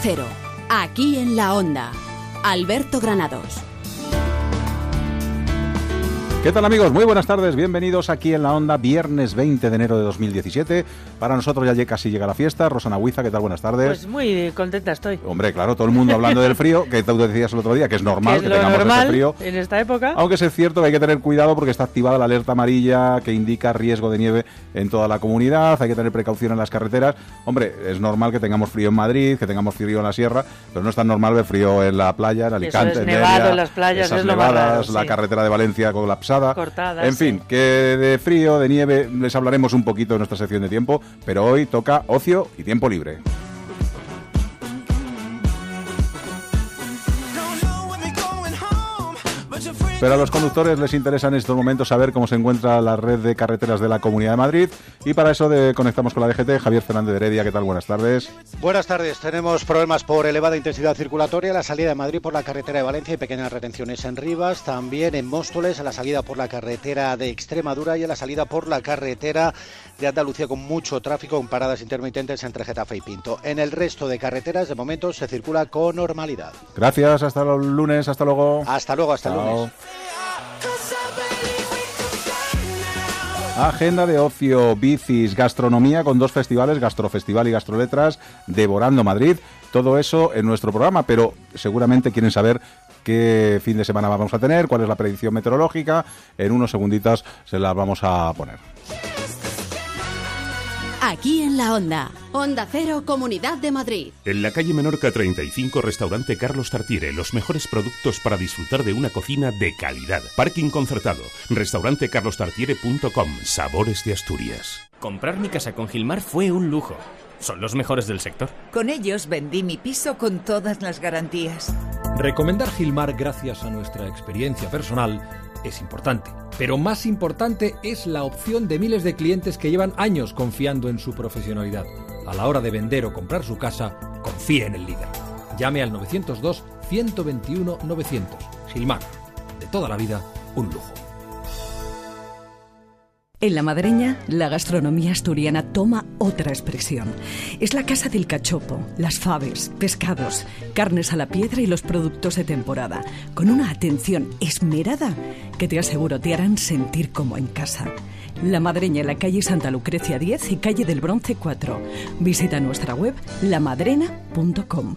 Cero, aquí en la Onda. Alberto Granados. ¿Qué tal amigos? Muy buenas tardes, bienvenidos aquí en la onda, viernes 20 de enero de 2017. Para nosotros ya casi llega la fiesta. Rosana Huiza, ¿qué tal? Buenas tardes. Pues muy contenta estoy. Hombre, claro, todo el mundo hablando del frío, que tú decías el otro día, que es normal que, que tengamos normal frío. En esta época. Aunque es cierto que hay que tener cuidado porque está activada la alerta amarilla que indica riesgo de nieve en toda la comunidad, hay que tener precaución en las carreteras. Hombre, es normal que tengamos frío en Madrid, que tengamos frío en la sierra, pero no es tan normal ver frío en la playa, en Alicante, Eso es en nevado Delia, en las playas, esas es lo más nevadas, raro, la carretera de Valencia colapsada. Cortada, En sí. fin, que de frío, de nieve, les hablaremos un poquito en nuestra sección de tiempo, pero hoy toca ocio y tiempo libre. Pero a los conductores les interesa en estos momentos saber cómo se encuentra la red de carreteras de la Comunidad de Madrid y para eso conectamos con la DGT. Javier Fernández de Heredia, ¿qué tal? Buenas tardes. Buenas tardes. Tenemos problemas por elevada intensidad circulatoria la salida de Madrid por la carretera de Valencia y pequeñas retenciones en Rivas, también en Móstoles a la salida por la carretera de Extremadura y a la salida por la carretera de Andalucía con mucho tráfico con paradas intermitentes entre Getafe y Pinto. En el resto de carreteras de momento se circula con normalidad. Gracias, hasta el lunes, hasta luego. Hasta luego, hasta el lunes. Agenda de ocio, bicis, gastronomía con dos festivales, Gastrofestival y Gastroletras, Devorando Madrid. Todo eso en nuestro programa, pero seguramente quieren saber qué fin de semana vamos a tener, cuál es la predicción meteorológica. En unos segunditos se las vamos a poner. Aquí en la Onda. Onda Cero, Comunidad de Madrid. En la calle Menorca 35, restaurante Carlos Tartiere, los mejores productos para disfrutar de una cocina de calidad. Parking concertado. Restaurante carlostartiere.com, sabores de Asturias. Comprar mi casa con Gilmar fue un lujo. Son los mejores del sector. Con ellos vendí mi piso con todas las garantías. Recomendar Gilmar gracias a nuestra experiencia personal es importante, pero más importante es la opción de miles de clientes que llevan años confiando en su profesionalidad. A la hora de vender o comprar su casa, confíe en el líder. Llame al 902 121 900. Gilmar, de toda la vida, un lujo. En La Madreña, la gastronomía asturiana toma otra expresión. Es la casa del cachopo, las faves, pescados, carnes a la piedra y los productos de temporada, con una atención esmerada que te aseguro te harán sentir como en casa. La Madreña en la calle Santa Lucrecia 10 y calle del Bronce 4. Visita nuestra web lamadrena.com.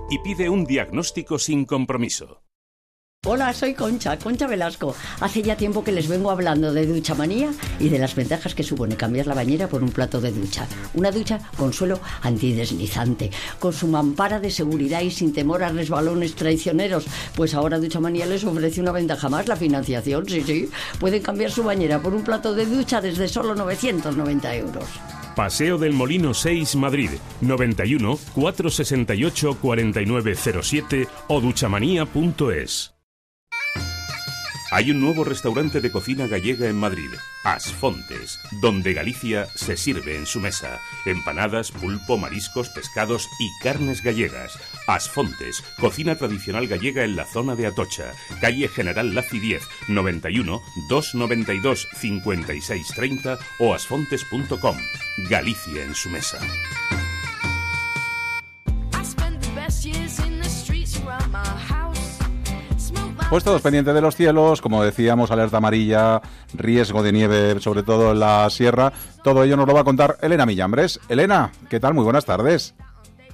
y pide un diagnóstico sin compromiso. Hola, soy Concha, Concha Velasco. Hace ya tiempo que les vengo hablando de ducha manía y de las ventajas que supone cambiar la bañera por un plato de ducha. Una ducha con suelo antideslizante, con su mampara de seguridad y sin temor a resbalones traicioneros. Pues ahora Ducha Manía les ofrece una ventaja más, la financiación, sí, sí. Pueden cambiar su bañera por un plato de ducha desde solo 990 euros. Paseo del Molino 6, Madrid, 91 468 4907 o duchamanía.es. Hay un nuevo restaurante de cocina gallega en Madrid, Asfontes, donde Galicia se sirve en su mesa. Empanadas, pulpo, mariscos, pescados y carnes gallegas. Asfontes, cocina tradicional gallega en la zona de Atocha, calle General Laci 10, 91 292 5630 o asfontes.com. Galicia en su mesa. Pues todos pendientes de los cielos, como decíamos, alerta amarilla, riesgo de nieve, sobre todo en la sierra. Todo ello nos lo va a contar Elena Millambres. Elena, ¿qué tal? Muy buenas tardes.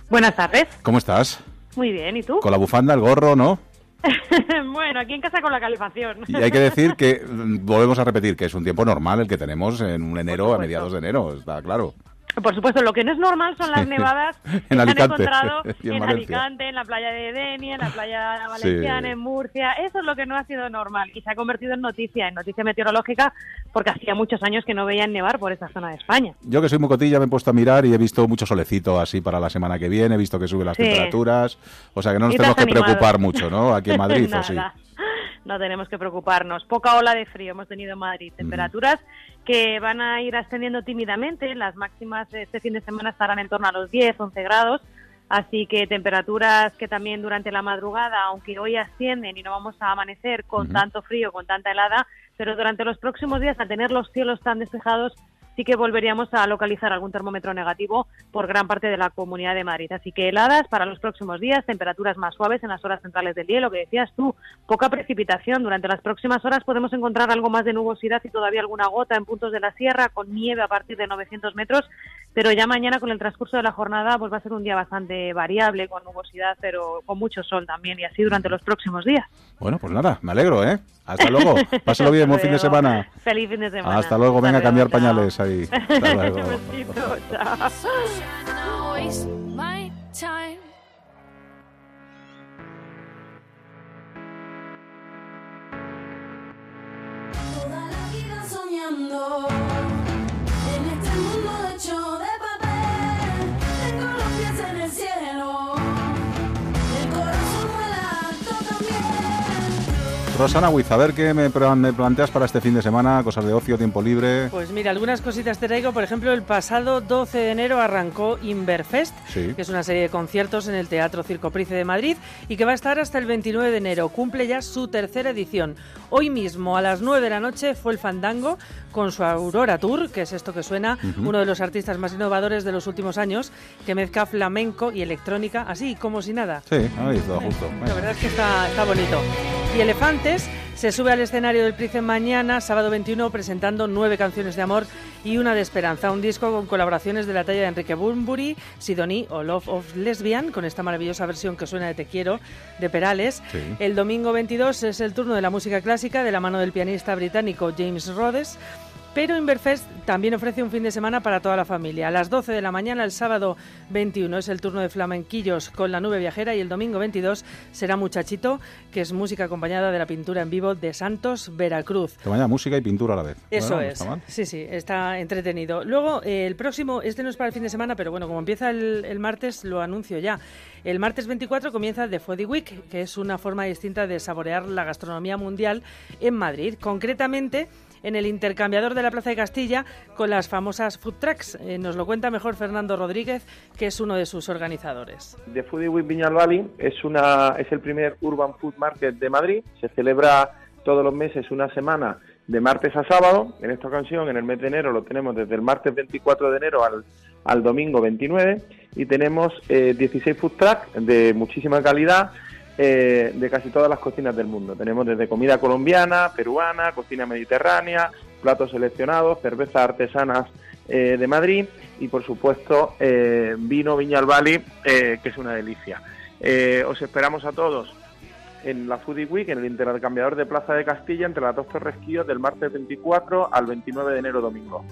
Buenas tardes. ¿Cómo estás? Muy bien, ¿y tú? Con la bufanda, el gorro, ¿no? bueno, aquí en casa con la calefacción. Y hay que decir que, mm, volvemos a repetir, que es un tiempo normal el que tenemos en un enero, a mediados de enero, está claro. Por supuesto, lo que no es normal son las nevadas que se han encontrado en. Alicante, en la playa de Denia, en la playa valenciana, Sí. en Murcia. Eso es lo que no ha sido normal y se ha convertido en noticia, en noticia meteorológica, porque hacía muchos años que no veían nevar por esta zona de España. Yo que soy muy cotilla me he puesto a mirar y he visto mucho solecito así para la semana que viene, he visto que suben las Sí. temperaturas, o sea que no nos tenemos que animado. preocupar mucho, ¿no? Aquí en Madrid, ¿o sí? No tenemos que preocuparnos. Poca ola de frío hemos tenido en Madrid. Temperaturas que van a ir ascendiendo tímidamente. Las máximas de este fin de semana estarán en torno a los 10, 11 grados. Así que temperaturas que también durante la madrugada, aunque hoy ascienden y no vamos a amanecer con tanto frío, con tanta helada, pero durante los próximos días, al tener los cielos tan despejados, sí que volveríamos a localizar algún termómetro negativo por gran parte de la comunidad de Madrid. Así que heladas para los próximos días, temperaturas más suaves en las horas centrales del día, lo que decías tú, poca precipitación. Durante las próximas horas podemos encontrar algo más de nubosidad y todavía alguna gota en puntos de la sierra, con nieve a partir de 900 metros, pero ya mañana con el transcurso de la jornada pues va a ser un día bastante variable, con nubosidad, pero con mucho sol también, y así durante los próximos días. Bueno, pues nada, me alegro, ¿eh? Hasta luego, pásalo bien, buen fin de semana. Feliz fin de semana. Hasta luego, venga a cambiar chao. pañales ahí. Hasta luego. Besito, chao. soñando Rosana Wiz, a ver qué me, planteas para este fin de semana, cosas de ocio, tiempo libre. Pues mira, algunas cositas te traigo. Por ejemplo, el pasado 12 de enero arrancó Inverfest, Sí. que es una serie de conciertos en el Teatro Circo Price de Madrid y que va a estar hasta el 29 de enero. Cumple ya su tercera edición. Hoy mismo, a las 9 de la noche, fue el Fandango con su Aurora Tour, que es esto que suena, uno de los artistas más innovadores de los últimos años, que mezcla flamenco y electrónica, así como si nada. Sí, ahí todo justo. La verdad es que está, está bonito. Y Se sube al escenario del Price mañana, sábado 21, presentando nueve canciones de amor y una de esperanza. Un disco con colaboraciones de la talla de Enrique Bunbury, Sidoní o Love of Lesbian, con esta maravillosa versión que suena de Te Quiero, de Perales. Sí. El domingo 22 es el turno de la música clásica de la mano del pianista británico James Rhodes. Pero Inverfest también ofrece un fin de semana para toda la familia. A las 12 de la mañana, el sábado 21, es el turno de flamenquillos con la nube viajera y el domingo 22 será Muchachito, que es música acompañada de la pintura en vivo de Santos, Veracruz. Que vaya música y pintura a la vez. Eso Bueno, es. Sí, sí, está entretenido. Luego, eh, el próximo, este no es para el fin de semana, pero bueno, como empieza el, el martes, lo anuncio ya. El martes 24 comienza The Foodie Week, que es una forma distinta de saborear la gastronomía mundial en Madrid. Concretamente, en el intercambiador de la Plaza de Castilla con las famosas food trucks. Eh, nos lo cuenta mejor Fernando Rodríguez, que es uno de sus organizadores. The Foodie Week Viñal Valley es, una, es el primer Urban Food Market de Madrid. Se celebra todos los meses una semana de martes a sábado. En esta ocasión, en el mes de enero, lo tenemos desde el martes 24 de enero al, al domingo 29. Y tenemos eh, 16 food trucks de muchísima calidad eh, de casi todas las cocinas del mundo. Tenemos desde comida colombiana, peruana, cocina mediterránea, platos seleccionados, cervezas artesanas eh, de Madrid y por supuesto eh, vino Viñal Valley, eh, que es una delicia. Os esperamos a todos en la Foodie Week, en el intercambiador de Plaza de Castilla, entre las dos Torresquillos, del martes 24 al 29 de enero domingo.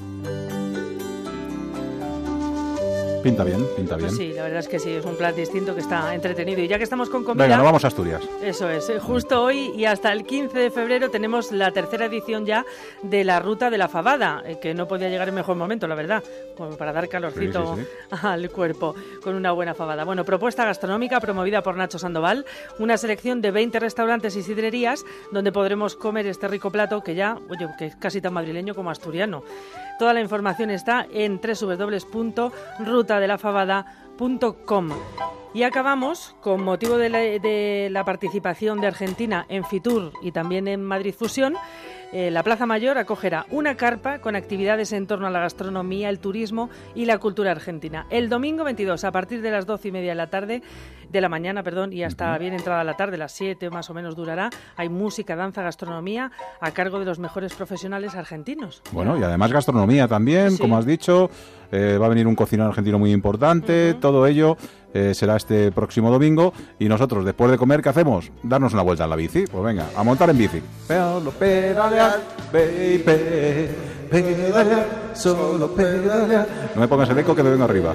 Pinta bien, pinta bien. Pues sí, la verdad es que sí, es un plan distinto que está entretenido. Y ya que estamos con comida... Venga, nos vamos a Asturias. Eso es, eh, justo hoy y hasta el 15 de febrero tenemos la tercera edición ya de la Ruta de la Fabada, eh, que no podía llegar en mejor momento, la verdad, como para dar calorcito Sí, sí, al cuerpo con una buena fabada. Bueno, propuesta gastronómica promovida por Nacho Sandoval, una selección de 20 restaurantes y sidrerías donde podremos comer este rico plato que ya, oye, que es casi tan madrileño como asturiano. Toda la información está en www.rutadelafabada.com. Y acabamos, con motivo de la, de la participación de Argentina en Fitur y también en Madrid Fusión, eh, la Plaza Mayor acogerá una carpa con actividades en torno a la gastronomía, el turismo y la cultura argentina. El domingo 22, a partir de las 12 y media de la tarde, de la mañana, perdón, y hasta bien entrada la tarde, las 7 más o menos durará, hay música, danza, gastronomía a cargo de los mejores profesionales argentinos. Bueno, y además gastronomía también, Sí. como has dicho. eh, va a venir un cocinero argentino muy importante. Todo ello eh, será este próximo domingo. Y nosotros, después de comer, ¿qué hacemos? Darnos una vuelta en la bici. Pues venga, a montar en bici. Pedalo, pedalear, baby, pedalear, solo pedalear. No me pongas el eco que me vengo arriba.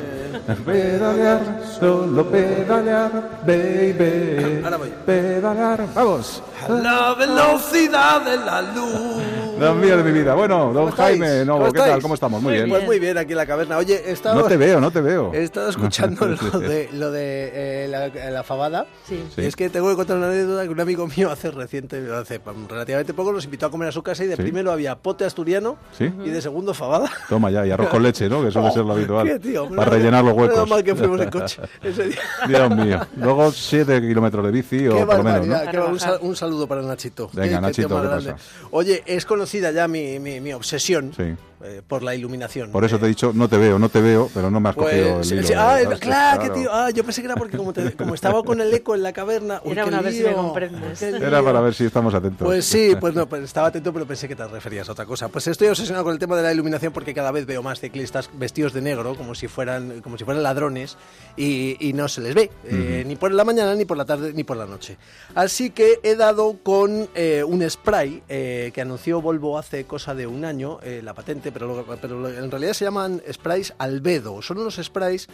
Pedalear, solo pedalear, baby. Ahora voy. Pedalear, vamos. A la velocidad de la luz. Dios mío de mi vida. Bueno, don? Jaime, no, ¿Cómo ¿qué tal? ¿Cómo estamos? Muy bien. Pues muy bien, aquí en la caverna. Oye, he estado... No te veo, no te veo. He estado escuchando lo de, lo de eh, la, la fabada. Sí. Sí. Es que tengo que contar una anécdota que un amigo mío hace reciente, hace relativamente poco, nos invitó a comer a su casa y de Sí. primero había pote asturiano Sí. y de segundo fabada. Toma ya, y arroz con leche, ¿no? Que suele ser lo habitual. Qué tío, para menos- rellenar los huecos. mal que fuimos en coche ese día. Dios mío. Luego 7 kilómetros de bici o Qué por lo menos, ¿no? un, sal- un saludo para Nachito. Venga, Nachito, ¿qué pasa? Oye, es conocida ya mi, mi, mi obsesión Sí. Eh, por la iluminación. Por eso te he dicho, no te veo, no te veo, pero no me has cogido Pues, el hilo. sí, ah, claro, qué tío. Ah, yo pensé que era porque como, te- como estaba con el eco en la caverna. uy, Era una vez si me comprendes. Era para ver si estamos atentos. Pues sí, pues no, pues estaba atento, pero pensé que te referías a otra cosa. Pues estoy obsesionado con el tema de la iluminación porque cada vez veo más ciclistas vestidos de negro, como si fueran, como si fueran ladrones, y, y no se les ve, eh, ni por la mañana, ni por la tarde, ni por la noche. Así que he dado con eh, un spray eh, que anunció Volvo hace cosa de un año, eh, la patente, pero, lo- pero en realidad se llaman sprays albedo. Son unos sprays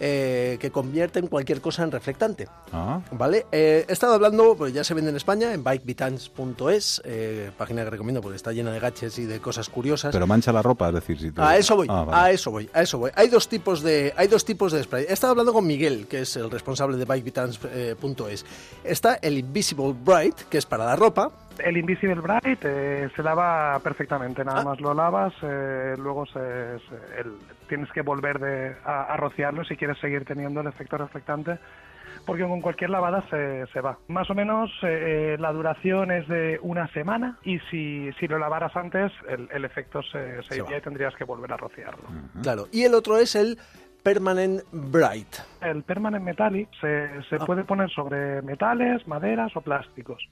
eh, que convierten cualquier cosa en reflectante. Ah, ¿Vale? Eh, he estado hablando, pues ya se vende en España, en bikebitans.es, eh, página que recomiendo porque está llena de gaches y de cosas curiosas. pero mancha la ropa, es decir, si te- A eso voy, Ah, a eso voy, a eso voy. Hay dos tipos de, hay dos tipos de spray. He estado hablando con Miguel, que es el responsable de bikebitans.es. Está el Invisible Bright, que es para la ropa. El Invisible Bright eh, se lava perfectamente, nada Ah. más lo lavas, eh, luego se, se- el- tienes que volver de, a, a rociarlo si quieres seguir teniendo el efecto reflectante, porque con cualquier lavada se, se va. Más o menos eh, eh, la duración es de una semana y si, si lo lavaras antes el, el efecto se, se Se va. iría y tendrías que volver a rociarlo. Claro. Y el otro es el Permanent Bright. El Permanent Metallic se, se Ah. puede poner sobre metales, maderas o plásticos.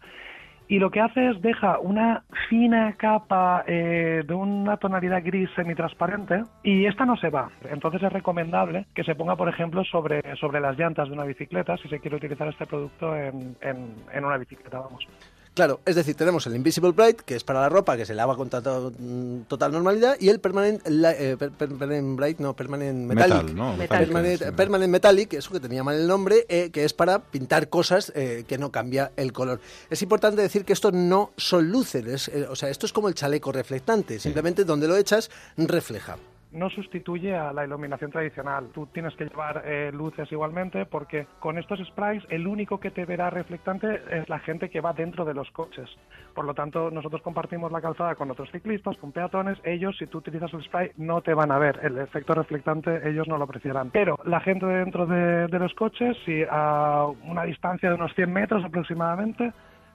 Y lo que hace es deja una fina capa eh, de una tonalidad gris semitransparente y esta no se va. Entonces es recomendable que se ponga, por ejemplo, sobre, sobre las llantas de una bicicleta si se quiere utilizar este producto en, en, en una bicicleta, vamos. Claro, es decir, tenemos el Invisible Bright, que es para la ropa, que se lava con mm, total normalidad, y el Permanent, la- eh, per- per- Permanent Bright, no, Permanent Metallic. Metal, ¿no? Permanent, Sí. Permanent Metallic, eso que tenía mal el nombre, eh, que es para pintar cosas eh, que no cambia el color. Es importante decir que esto no son luces, es, eh, o sea, esto es como el chaleco reflectante, simplemente donde lo echas refleja. No sustituye a la iluminación tradicional. Tú tienes que llevar eh, luces igualmente porque con estos sprays el único que te verá reflectante es la gente que va dentro de los coches. Por lo tanto, nosotros compartimos la calzada con otros ciclistas, con peatones. Ellos, si tú utilizas el spray, no te van a ver. El efecto reflectante ellos no lo apreciarán. Pero la gente dentro de, de los coches, si a una distancia de unos 100 metros aproximadamente,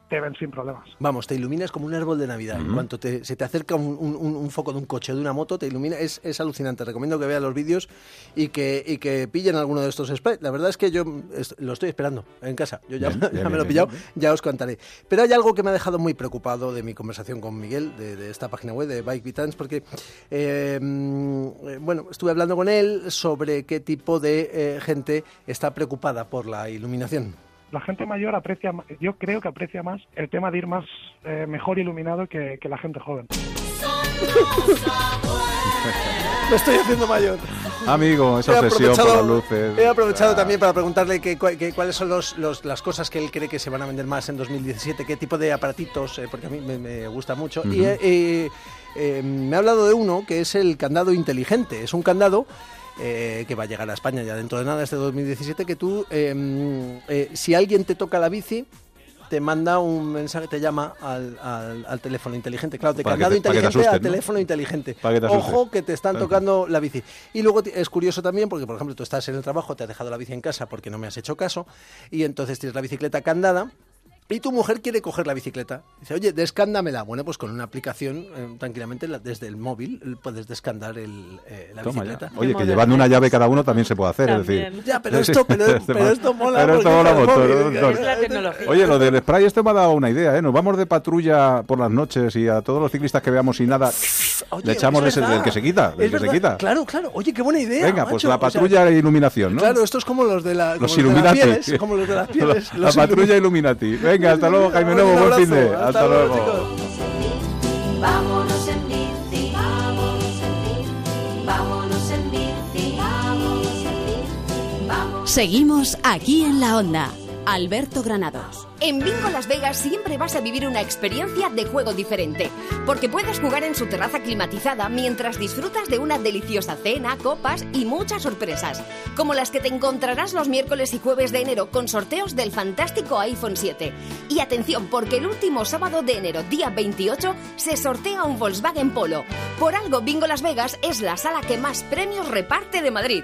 te ven sin problemas. Vamos, te iluminas como un árbol de Navidad. En cuanto te- se te acerca un, un- un- un foco de un coche o de una moto, te ilumina. Es, es alucinante. Recomiendo que vean los vídeos y que, y que pillen alguno de estos sprays. La verdad es que yo est- lo estoy esperando en casa. Yo ya, Bien, ya bien, me bien, lo he pillado, bien. ya os contaré. Pero hay algo que me ha dejado muy preocupado de mi conversación con Miguel, de, de esta página web de Bike Vitans, porque, eh, mm, eh, bueno, estuve hablando con él sobre qué tipo de eh, gente está preocupada por la iluminación. La gente mayor aprecia, ma- yo creo que aprecia más el tema de ir más eh, mejor iluminado que, que la gente joven. Me estoy haciendo mayor. Amigo, esa obsesión por las luces. He aprovechado también para preguntarle que, que cuáles son los, los- las cosas que él cree que se van a vender más en 2017, qué tipo de aparatitos, eh, porque a mí me, me gusta mucho. Y Ujú. eh, eh, eh, me ha hablado de uno que es el candado inteligente. Es un candado eh, que va a llegar a España ya dentro de nada, este 2017, que tú, eh, eh, si alguien te toca la bici, te manda un mensaje, te llama al, al- al teléfono inteligente. Claro, candado te- para que te inteligente a asusten, ¿no? teléfono inteligente. Para que te asustes. Ojo que te están Claro. tocando la bici. Y luego es curioso también porque, por ejemplo, tú estás en el trabajo, te has dejado la bici en casa porque no me has hecho caso, y entonces tienes la bicicleta candada. Y tu mujer quiere coger la bicicleta. Dice, oye, descándamela. Bueno, pues con una aplicación, eh, tranquilamente, la- desde el móvil, puedes descandar el, eh, la Toma ya. bicicleta. Oye, que llevando una llave cada uno también se puede hacer, es decir. Ya, pero esto- pero- pero esto mola Pero esto mola la tecnología. Oye, lo del spray esto me ha dado una idea, ¿eh? Nos vamos de patrulla por las noches y a todos los ciclistas que veamos sin nada Oye, le echamos es ese- del que se quita, del Es que se verdad. quita. Claro, claro. Oye, qué buena idea. Venga, pues la O sea, patrulla de iluminación, ¿no? Claro, esto es como los de, la, como Los los de las pieles. Como los de las pieles. La patrulla Illuminati. Venga, Venga, hasta luego, Jaime Nuevo, buen fin de. Hasta, luego. Seguimos aquí en la onda. Alberto Granados. En Bingo Las Vegas siempre vas a vivir una experiencia de juego diferente, porque puedes jugar en su terraza climatizada mientras disfrutas de una deliciosa cena, copas y muchas sorpresas, como las que te encontrarás los miércoles y jueves de enero con sorteos del fantástico iPhone 7. Y atención, porque el último sábado de enero, día 28, se sortea un Volkswagen Polo. Por algo, Bingo Las Vegas es la sala que más premios reparte de Madrid.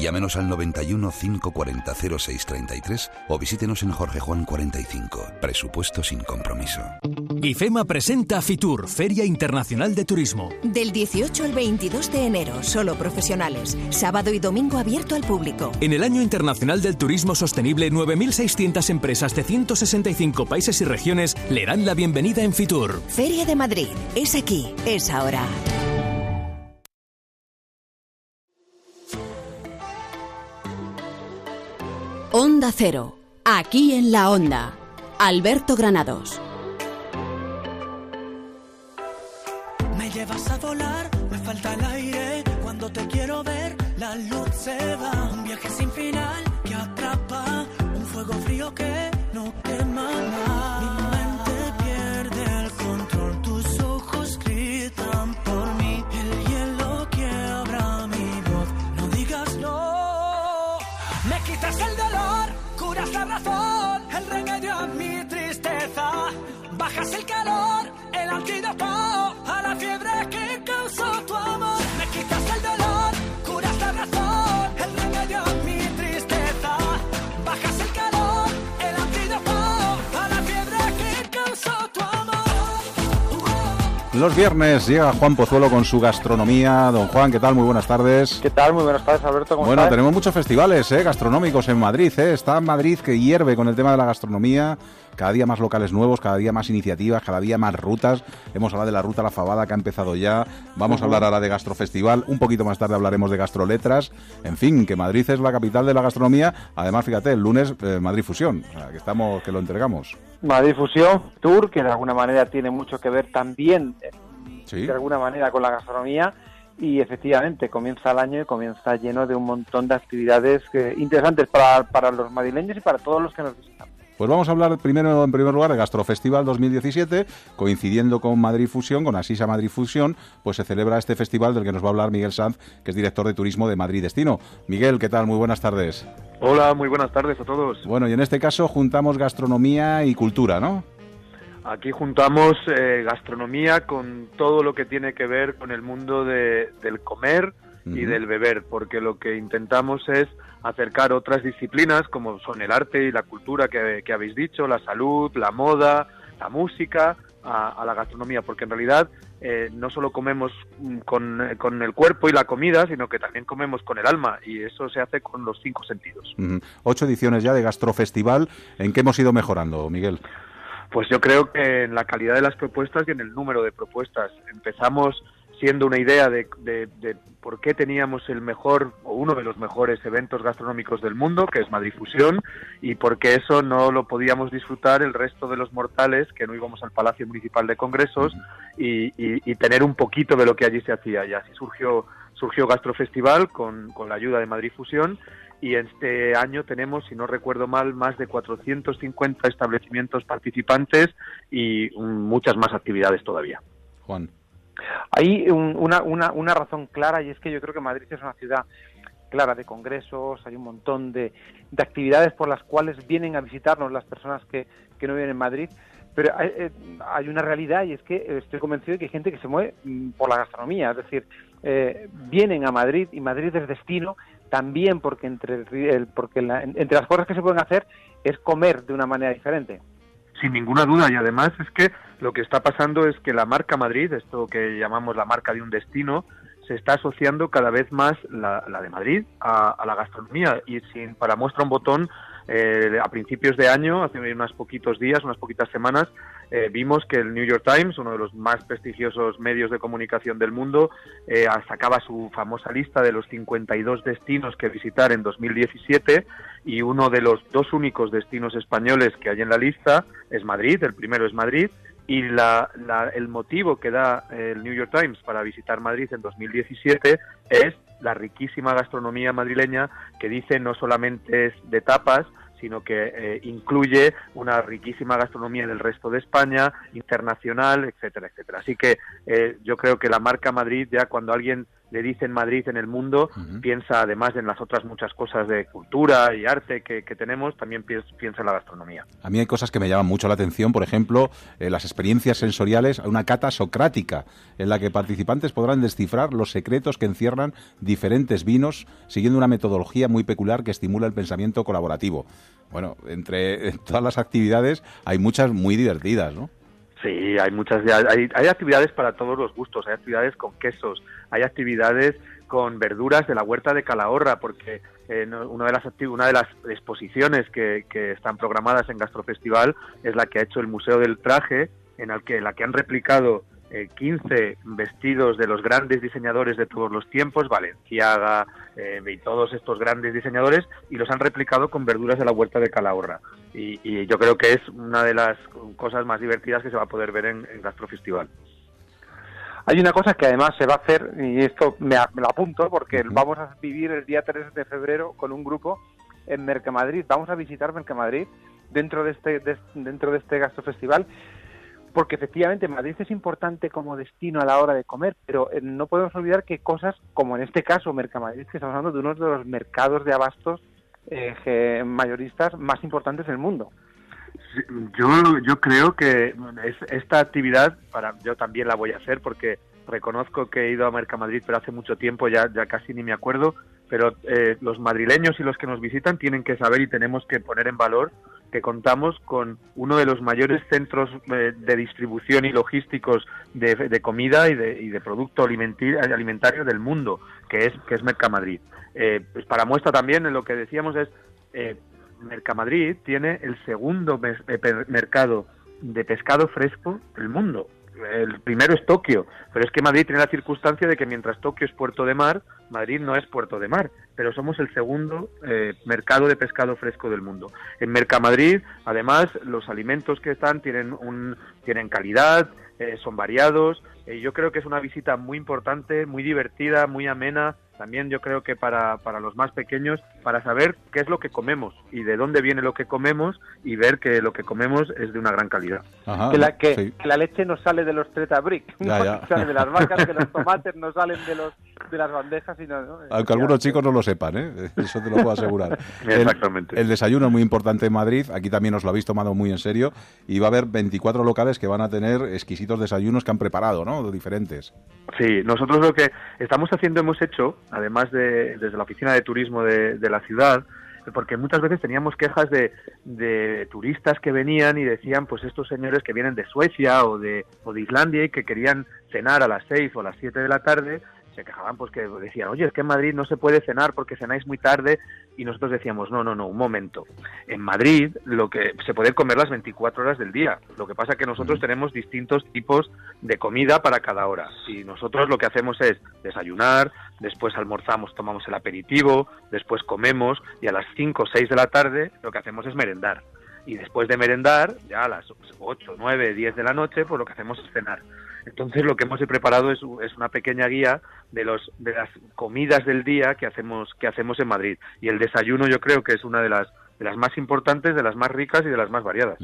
Llámenos al 91 540 0633 o visítenos en Jorge Juan 45. Presupuesto sin compromiso. IFEMA presenta Fitur, Feria Internacional de Turismo. Del 18 al 22 de enero, solo profesionales. Sábado y domingo abierto al público. En el Año Internacional del Turismo Sostenible, 9.600 empresas de 165 países y regiones le dan la bienvenida en Fitur. Feria de Madrid. Es aquí, es ahora. Onda Cero. Aquí en la onda. Alberto Granados. Me llevas a volar, me falta el aire. Cuando te quiero ver, la luz se va. Un viaje sin final que atrapa. Un fuego frío que Los viernes llega Juan Pozuelo con su gastronomía. Don Juan, ¿qué tal? Muy buenas tardes. ¿Qué tal? Muy buenas tardes, Alberto. ¿Cómo Bueno, estás? tenemos muchos festivales eh, gastronómicos en Madrid. eh. Está Madrid que hierve con el tema de la gastronomía. Cada día más locales nuevos, cada día más iniciativas, cada día más rutas. Hemos hablado de la ruta La Fabada que ha empezado ya. Vamos a hablar ahora de Gastrofestival. Un poquito más tarde hablaremos de Gastroletras. En fin, que Madrid es la capital de la gastronomía. Además, fíjate, el lunes eh, Madrid Fusión. O sea, que estamos, que lo entregamos. Madrid Fusión Tour, que de alguna manera tiene mucho que ver también, eh, Sí. de alguna manera, con la gastronomía. Y efectivamente, comienza el año y comienza lleno de un montón de actividades que- interesantes para, para los madrileños y para todos los que nos visitan. Pues vamos a hablar primero, en primer lugar, de Gastrofestival 2017, coincidiendo con Madrid Fusión, con Asisa Madrid Fusión, pues se celebra este festival del que nos va a hablar Miguel Sanz, que es director de turismo de Madrid Destino. Miguel, ¿qué tal? Muy buenas tardes. Hola, muy buenas tardes a todos. Bueno, y en este caso juntamos gastronomía y cultura, ¿no? Aquí juntamos eh, gastronomía con todo lo que tiene que ver con el mundo de- del comer y del beber, porque lo que intentamos es acercar otras disciplinas como son el arte y la cultura que, que habéis dicho, la salud, la moda, la música, a, a la gastronomía, porque en realidad eh, no solo comemos mm, con, con el cuerpo y la comida, sino que también comemos con el alma y eso se hace con los cinco sentidos. Ocho ediciones ya de Gastrofestival. ¿En qué hemos ido mejorando, Miguel? Pues yo creo que en la calidad de las propuestas y en el número de propuestas. Empezamos siendo una idea de, por qué teníamos el mejor o uno de los mejores eventos gastronómicos del mundo, que es Madrid Fusión, y por qué eso no lo podíamos disfrutar el resto de los mortales que no íbamos al Palacio Municipal de Congresos y, tener un poquito de lo que allí se hacía. Y así surgió, surgió Gastrofestival con, con la ayuda de Madrid Fusión y este año tenemos, si no recuerdo mal, más de 450 establecimientos participantes y muchas más actividades todavía. Juan. Hay un- una, una, razón clara y es que yo creo que Madrid es una ciudad clara de congresos, hay un montón de, de actividades por las cuales vienen a visitarnos las personas que, que no viven en Madrid, pero hay, eh, hay una realidad y es que estoy convencido de que hay gente que se mueve mm, por la gastronomía, es decir, eh, vienen a Madrid y Madrid es destino también porque entre, el- porque la- entre las cosas que se pueden hacer es comer de una manera diferente. Sin ninguna duda, y además es que lo que está pasando es que la marca Madrid, esto que llamamos la marca de un destino, se está asociando cada vez más la, la de Madrid a, a la gastronomía. Y sin, para muestra un botón, Eh, a principios de año, hace unos poquitos días, unas poquitas semanas, eh, vimos que el New York Times, uno de los más prestigiosos medios de comunicación del mundo, eh, sacaba su famosa lista de los 52 destinos que visitar en 2017 y uno de los dos únicos destinos españoles que hay en la lista es Madrid, el primero es Madrid, y la- la- el motivo que da eh, el New York Times para visitar Madrid en 2017 es la riquísima gastronomía madrileña que dice no solamente es de tapas, sino que eh, incluye una riquísima gastronomía del resto de España, internacional, etcétera, etcétera. Así que eh, yo creo que la marca Madrid, ya cuando alguien le dice Madrid en el mundo, piensa además en las otras muchas cosas de cultura y arte que, que tenemos, también piens- piensa en la gastronomía. A mí hay cosas que me llaman mucho la atención, por ejemplo, eh, las experiencias sensoriales, una cata socrática, en la que participantes podrán descifrar los secretos que encierran diferentes vinos, siguiendo una metodología muy peculiar que estimula el pensamiento colaborativo. Bueno, entre todas las actividades hay muchas muy divertidas, ¿no? Sí, hay muchas, hay, hay actividades para todos los gustos, hay actividades con quesos, hay actividades con verduras de la huerta de Calahorra, porque eh, una, de las una de las exposiciones que, que están programadas en Gastrofestival es la que ha hecho el Museo del Traje, en el que, la que han replicado eh, 15 vestidos de los grandes diseñadores de todos los tiempos, Valenciaga eh, y todos estos grandes diseñadores, y los han replicado con verduras de la huerta de Calahorra. Y, y yo creo que es una de las cosas más divertidas que se va a poder ver en, en Gastrofestival. Hay una cosa que además se va a hacer, y esto me, me lo apunto, porque vamos a vivir el día 3 de febrero con un grupo en Mercamadrid. Vamos a visitar Mercamadrid dentro de este, de- dentro de este gastrofestival, porque efectivamente Madrid es importante como destino a la hora de comer, pero eh, no podemos olvidar que cosas como en este caso Mercamadrid, que estamos hablando de uno de los mercados de abastos eh, mayoristas más importantes del mundo. Yo, creo que es, esta actividad, para yo también la voy a hacer porque reconozco que he ido a Mercamadrid, pero hace mucho tiempo, ya, ya casi ni me acuerdo, pero eh, los madrileños y los que nos visitan tienen que saber y tenemos que poner en valor que contamos con uno de los mayores centros eh, de distribución y logísticos de, comida y de, y de producto alimentario del mundo, que es, que es Mercamadrid. Eh, pues para muestra también, lo que decíamos es, eh, Mercamadrid tiene el segundo eh, mercado de pescado fresco del mundo. El primero es Tokio, pero es que Madrid tiene la circunstancia de que mientras Tokio es puerto de mar, Madrid no es puerto de mar, pero somos el segundo eh, mercado de pescado fresco del mundo. En Mercamadrid, además, los alimentos que están tienen un tienen calidad, eh, son variados. Eh, yo creo que es una visita muy importante, muy divertida, muy amena. También yo creo que para, para los más pequeños, para saber qué es lo que comemos y de dónde viene lo que comemos y ver que lo que comemos es de una gran calidad. que, la, que, que la leche no sale de los Treta Brick, Ya, no ya. sale de las vacas, que los tomates no salen de los de las bandejas, sino ¿no? Aunque algunos chicos no lo sepan, ¿eh? eso te lo puedo asegurar. Exactamente. El, el desayuno es muy importante en Madrid, aquí también os lo habéis tomado muy en serio, y va a haber 24 locales que van a tener exquisitos desayunos que han preparado, ¿no? Diferentes. Sí, nosotros lo que estamos haciendo, hemos hecho, además de desde la oficina de turismo de, de la ciudad, porque muchas veces teníamos quejas de, de turistas que venían y decían, pues estos señores que vienen de Suecia o de, o de Islandia y que querían cenar a las 6 o a las 7 de la tarde, se quejaban pues que decían, oye, es que en Madrid no se puede cenar porque cenáis muy tarde y nosotros decíamos, no, no, no, un momento. En Madrid lo que se puede comer las 24 horas del día. Lo que pasa es que nosotros tenemos distintos tipos de comida para cada hora. Y nosotros lo que hacemos es desayunar, después almorzamos, tomamos el aperitivo, después comemos y a las 5 o 6 de la tarde lo que hacemos es merendar. Y después de merendar, ya a las 8, 9, 10 de la noche, pues lo que hacemos es cenar. Entonces lo que hemos preparado es, es una pequeña guía de los de las comidas del día que hacemos que hacemos en Madrid. Y el desayuno yo creo que es una de las de las más importantes, de las más ricas y de las más variadas.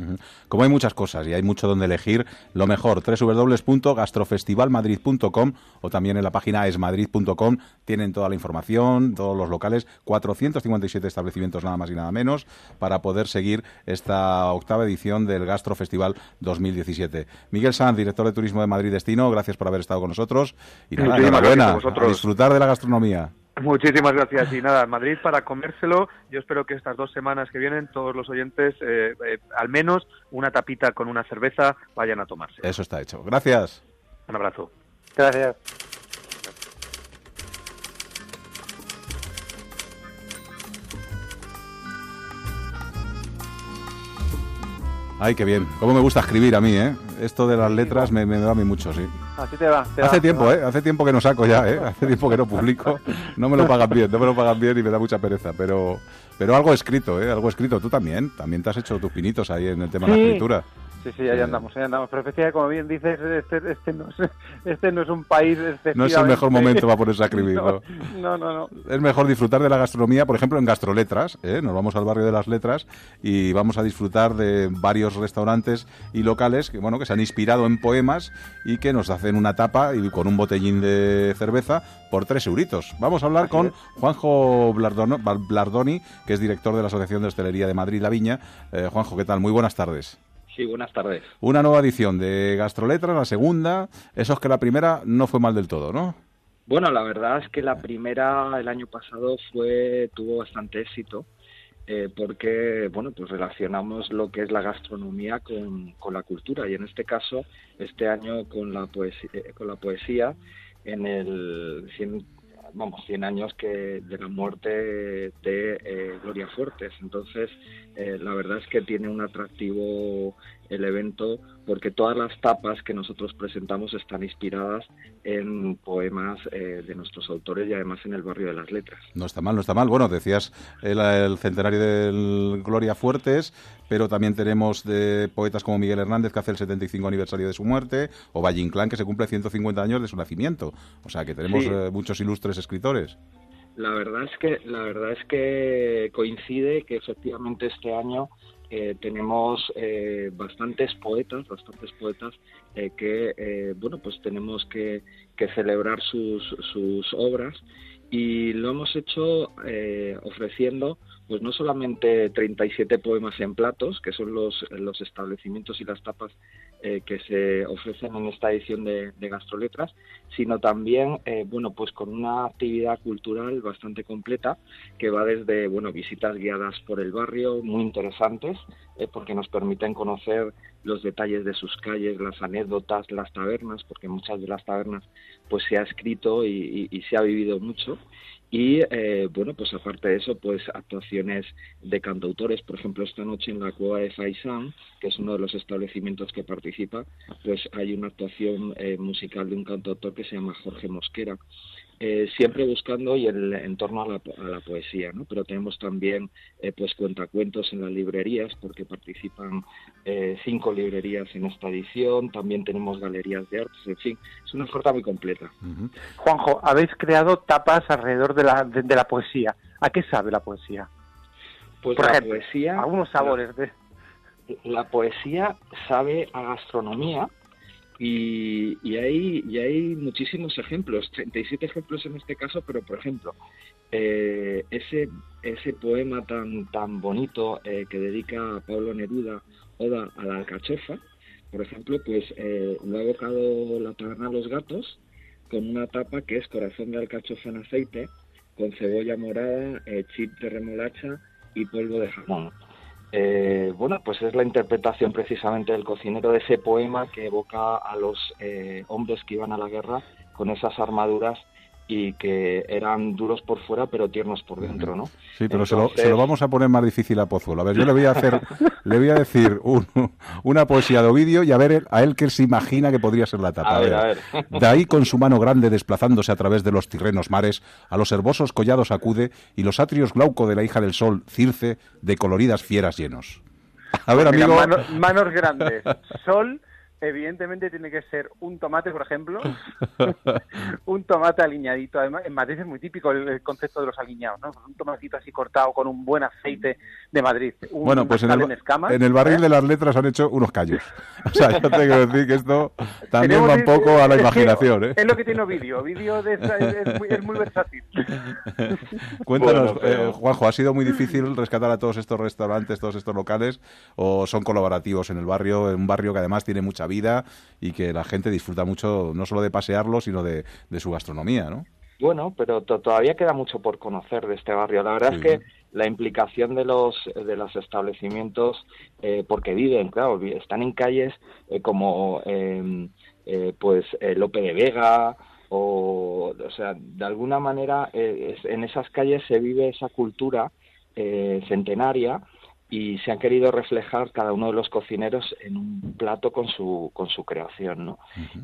Como hay muchas cosas y hay mucho donde elegir, lo mejor, www.gastrofestivalmadrid.com o también en la página esmadrid.com tienen toda la información, todos los locales, 457 establecimientos nada más y nada menos, para poder seguir esta octava edición del Gastrofestival 2017. Miguel Sanz, director de Turismo de Madrid Destino, gracias por haber estado con nosotros y nada, enhorabuena, a disfrutar de la gastronomía. Muchísimas gracias y nada, Madrid para comérselo. Yo espero que estas dos semanas que vienen todos los oyentes, eh, eh, al menos una tapita con una cerveza, vayan a tomarse. Eso está hecho. Gracias. Un abrazo. Gracias. Ay, qué bien. Cómo me gusta escribir a mí, ¿eh? Esto de las letras me, me da a mí mucho, sí. Así te va. te Hace va, tiempo, va. ¿eh? Hace tiempo que no saco ya, ¿eh? Hace tiempo que no publico. No me lo pagan bien, no me lo pagan bien y me da mucha pereza. Pero, pero algo escrito, ¿eh? Algo escrito. Tú también. También te has hecho tus pinitos ahí en el tema de la escritura. Sí, sí, ahí andamos, ahí andamos. Pero efectivamente, como bien dices, este, este, no, es, este no es un país No es el mejor momento para ponerse a escribir, no, ¿no? no. Es mejor disfrutar de la gastronomía, por ejemplo, en Gastroletras. ¿eh? Nos vamos al barrio de las letras y vamos a disfrutar de varios restaurantes y locales que, bueno, que se han inspirado en poemas y que nos hacen una tapa y con un botellín de cerveza por tres euritos. Vamos a hablar con Juanjo Blardono- Blardoni, que es director de la Asociación de Hostelería de Madrid La Viña. Eh, Juanjo, ¿qué tal? Muy buenas tardes. Sí, buenas tardes. Una nueva edición de Gastroletras, la segunda. Eso es que la primera no fue mal del todo, ¿no? Bueno, la verdad es que la primera el año pasado fue tuvo bastante éxito eh, porque bueno pues relacionamos lo que es la gastronomía con, con la cultura y en este caso este año con la poesía, con la poesía en el 100, vamos 100 años que de la muerte de eh, Gloria Fuertes. Entonces eh, la verdad es que tiene un atractivo el evento porque todas las tapas que nosotros presentamos están inspiradas en poemas eh, de nuestros autores y además en el barrio de las letras. No está mal, no está mal. Bueno, decías el, el centenario del Gloria Fuertes, pero también tenemos de poetas como Miguel Hernández, que hace el 75 aniversario de su muerte, o Valle Inclán, que se cumple 150 años de su nacimiento. O sea, que tenemos Sí. eh, muchos ilustres escritores. La verdad es que la verdad es que coincide que efectivamente este año eh, tenemos eh, bastantes poetas, bastantes poetas eh, que eh, bueno pues tenemos que, celebrar sus, sus obras. Y lo hemos hecho ofreciendo pues no solamente 37 poemas en platos, que son los, los establecimientos y las tapas eh, que se ofrecen en esta edición de, de Gastroletras, sino también, eh, bueno, pues con una actividad cultural bastante completa que va desde, bueno, visitas guiadas por el barrio, muy interesantes, eh, porque nos permiten conocer los detalles de sus calles, las anécdotas, las tabernas, porque muchas de las tabernas pues se ha escrito y, y- y se ha vivido mucho. Y eh, bueno, pues aparte de eso, pues actuaciones de cantautores, por ejemplo, esta noche en la Cueva de Faisán, que es uno de los establecimientos que participa, pues hay una actuación eh, musical de un cantautor que se llama Jorge Mosquera. Eh, siempre buscando y en, en torno a la, po- a la poesía, ¿no? Pero tenemos también eh, pues cuentacuentos en las librerías, porque participan eh, cinco librerías en esta edición, también tenemos galerías de artes, en fin, es una oferta muy completa. Juanjo, habéis creado tapas alrededor de la, de, de la poesía. ¿A qué sabe la poesía? Pues Por la ejemplo, poesía, algunos sabores de... la poesía sabe a gastronomía y, y hay, y hay muchísimos ejemplos, 37 ejemplos en este caso, pero por ejemplo, eh, ese, ese poema tan, tan bonito eh, que dedica a Pablo Neruda, Oda a la alcachofa, por ejemplo, pues eh, lo ha evocado la taberna Los Gatos con una tapa que es corazón de alcachofa en aceite, con cebolla morada, eh, chip de remolacha y polvo de jamón. Eh, bueno, pues es la interpretación precisamente del cocinero de ese poema que evoca a los eh, hombres que iban a la guerra con esas armaduras y que eran duros por fuera pero tiernos por dentro, ¿no? Sí, pero se, lo, se lo vamos a poner más difícil a Pozuelo. A ver, yo le voy a hacer, le voy a decir un- una poesía de Ovidio y a ver a él qué se imagina que podría ser la tapa. A ver, a ver. De ahí con su mano grande desplazándose a través de los tirrenos mares, a los herbosos collados acude y los atrios glauco de la hija del sol, Circe, de coloridas fieras llenos. A ver, Mira, amigo. mano- manos grandes. Sol, evidentemente, tiene que ser un tomate, por ejemplo. un tomate aliñadito. Además, en Madrid es muy típico el, el concepto de los aliñados, ¿no? Un tomatito así cortado con un buen aceite de Madrid. Un Bueno, pues en el, en escamas, en el barril ¿eh? de las letras han hecho unos callos. O sea, yo tengo que decir que esto también Tenemos va un poco a la imaginación. ¿eh? Es lo que tiene Ovidio. Ovidio de esa- es, es muy, es muy versátil. Cuéntanos, Bueno, pero- eh, Juanjo, ¿ha sido muy difícil rescatar a todos estos restaurantes, todos estos locales, o son colaborativos en el barrio, en un barrio que además tiene mucha vida y que la gente disfruta mucho, no solo de pasearlo, sino de, de su gastronomía, ¿no? Bueno, pero to- todavía queda mucho por conocer de este barrio. La verdad Sí. es que la implicación de los de los establecimientos, eh, porque viven, claro, están en calles eh, como eh, eh, pues eh, Lope de Vega o, o sea, de alguna manera eh, en esas calles se vive esa cultura eh, centenaria y se han querido reflejar cada uno de los cocineros en un plato con su, con su creación, ¿no?